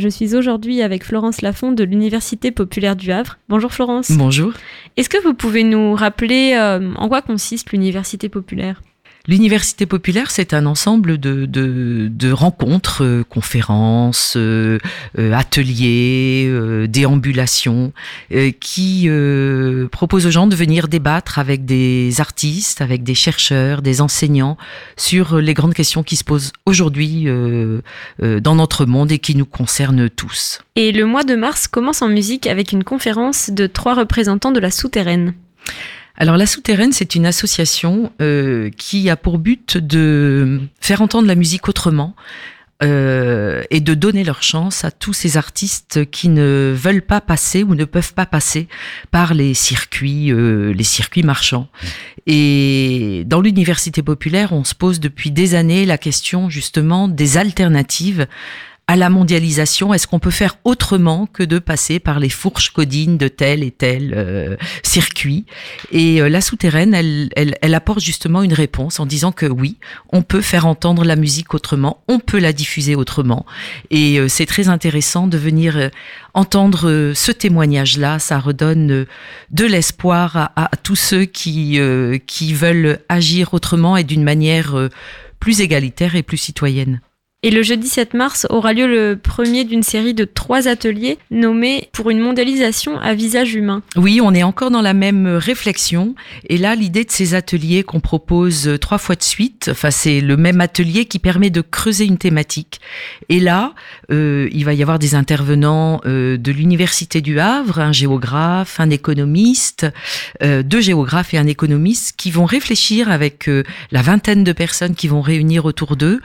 Je suis aujourd'hui avec Florence Lafont de l'Université populaire du Havre. Bonjour Florence. Bonjour. Est-ce que vous pouvez nous rappeler euh, en quoi consiste l'Université populaire? L'université populaire, c'est un ensemble de, de, rencontres, euh, conférences, euh, euh, ateliers, déambulations, qui proposent aux gens de venir débattre avec des artistes, avec des chercheurs, des enseignants sur les grandes questions qui se posent aujourd'hui dans notre monde et qui nous concernent tous. Et le mois de mars commence en musique avec une conférence de trois représentants de la souterraine. Alors la Souterraine, c'est une association euh, qui a pour but de faire entendre la musique autrement. euh, et de donner leur chance à tous ces artistes qui ne veulent pas passer ou ne peuvent pas passer par les circuits, euh, les circuits marchands. Et dans l'université populaire, on se pose depuis des années la question justement des alternatives à la mondialisation Est-ce qu'on peut faire autrement que de passer par les fourches codines de tel et tel euh, circuit? Et euh, la souterraine, elle, elle, elle apporte justement une réponse en disant que oui, on peut faire entendre la musique autrement, on peut la diffuser autrement. Et euh, c'est très intéressant de venir euh, entendre euh, ce témoignage-là. Ça redonne euh, de l'espoir à, tous ceux qui, qui veulent agir autrement et d'une manière plus égalitaire et plus citoyenne. Et le jeudi 7 mars aura lieu le premier d'une série de trois ateliers nommés pour une mondialisation à visage humain. Oui, on est encore dans la même réflexion. Et là, l'idée de ces ateliers qu'on propose trois fois de suite, enfin, c'est le même atelier qui permet de creuser une thématique. Et là, euh, il va y avoir des intervenants euh, de l'Université du Havre, un géographe, un économiste, euh, deux géographes et un économiste qui vont réfléchir avec la vingtaine de personnes qui vont réunir autour d'eux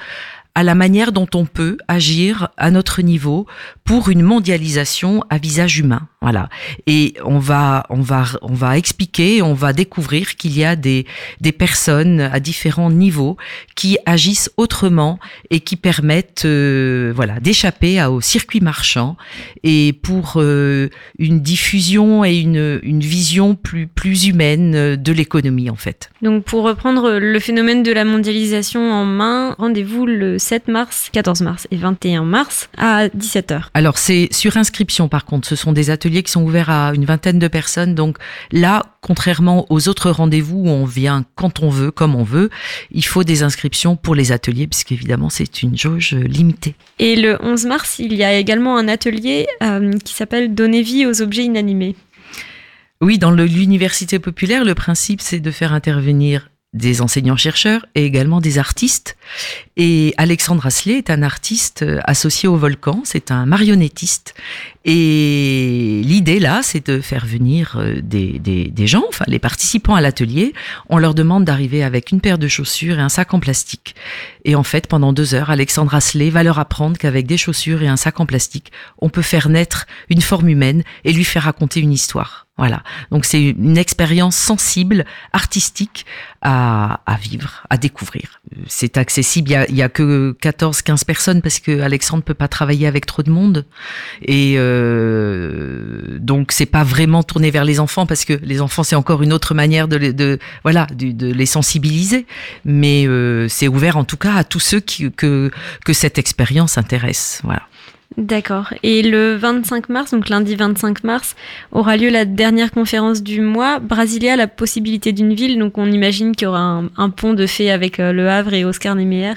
à la manière dont on peut agir à notre niveau pour une mondialisation à visage humain. Voilà. Et on va, on va, on va expliquer, on va découvrir qu'il y a des, des personnes à différents niveaux qui agissent autrement et qui permettent, euh, voilà, d'échapper au circuit marchand et pour euh, une diffusion et une, une vision plus, plus humaine de l'économie, en fait. Donc, pour reprendre le phénomène de la mondialisation en main, rendez-vous le 7 mars, 14 mars et 21 mars à 17h. Alors c'est sur inscription par contre, ce sont des ateliers qui sont ouverts à une vingtaine de personnes. Donc là, contrairement aux autres rendez-vous où on vient quand on veut, comme on veut, il faut des inscriptions pour les ateliers puisqu'évidemment c'est une jauge limitée. Et le 11 mars, il y a également un atelier euh, qui s'appelle Donner vie aux objets inanimés. Oui, dans l'université populaire, le principe c'est de faire intervenir des enseignants-chercheurs et également des artistes. Et Alexandre Asselet est un artiste associé au Volcan, c'est un marionnettiste. Et l'idée là, c'est de faire venir des, des, des, gens, enfin les participants à l'atelier, on leur demande d'arriver avec une paire de chaussures et un sac en plastique. Et en fait, pendant deux heures, Alexandre Asselet va leur apprendre qu'avec des chaussures et un sac en plastique, on peut faire naître une forme humaine et lui faire raconter une histoire. Voilà. Donc c'est une expérience sensible, artistique à, à, vivre, à découvrir. C'est accessible. Il y a, y a que 14, 15 personnes parce que Alexandre peut pas travailler avec trop de monde. Et euh, donc c'est pas vraiment tourné vers les enfants parce que les enfants c'est encore une autre manière de, les, de voilà de, de, les sensibiliser. Mais euh, c'est ouvert en tout cas à tous ceux qui, que que cette expérience intéresse. Voilà. D'accord. Et le 25 mars, donc lundi 25 mars, aura lieu la dernière conférence du mois. Brasilia, la possibilité d'une ville. Donc on imagine qu'il y aura un, pont de fait avec euh, Le Havre et Oscar Niemeyer.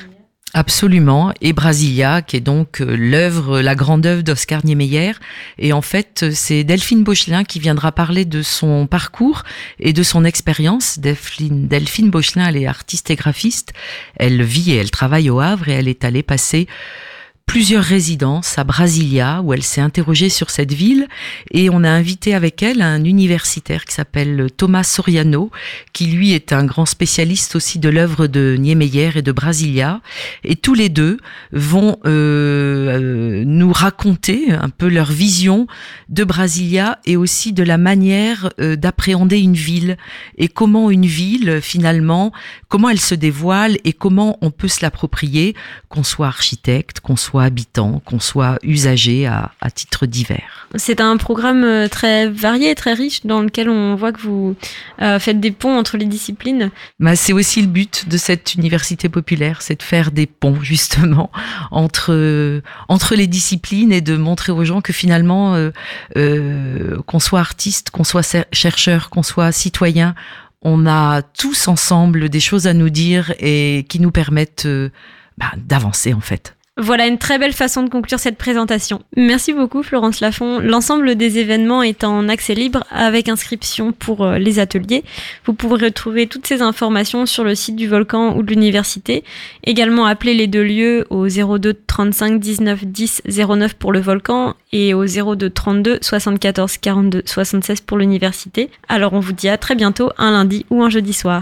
Absolument. Et Brasilia, qui est donc l'œuvre, la grande œuvre d'Oscar Niemeyer. Et en fait, c'est Delphine Bauchelin qui viendra parler de son parcours et de son expérience. Delphine, Delphine Bauchelin, elle est artiste et graphiste. Elle vit et elle travaille au Havre et elle est allée passer plusieurs résidences à Brasilia où elle s'est interrogée sur cette ville. Et on a invité avec elle un universitaire qui s'appelle Thomas Soriano qui lui est un grand spécialiste aussi de l'œuvre de Niemeyer et de Brasilia. Et tous les deux vont euh, nous raconter un peu leur vision de Brasilia et aussi de la manière euh, d'appréhender une ville. Et comment une ville finalement comment elle se dévoile et comment on peut se l'approprier qu'on soit architecte qu'on soit soit habitant, qu'on soit usager à, à titre divers. C'est un programme euh, très varié, très riche, dans lequel on voit que vous euh, faites des ponts entre les disciplines. Bah, c'est aussi le but de cette université populaire, c'est de faire des ponts justement entre entre les disciplines et de montrer aux gens que finalement, euh, euh, qu'on soit artiste, qu'on soit chercheur, qu'on soit citoyen, on a tous ensemble des choses à nous dire et qui nous permettent euh, bah, d'avancer en fait. Voilà une très belle façon de conclure cette présentation. Merci beaucoup Florence Lafont. L'ensemble des événements est en accès libre avec inscription pour euh, les ateliers. Vous pourrez retrouver toutes ces informations sur le site du volcan ou de l'université. Également appelez les deux lieux au 02 35 19 10 09 pour le volcan et au 02 32 74 42 76 pour l'université. Alors on vous dit à très bientôt un lundi ou un jeudi soir.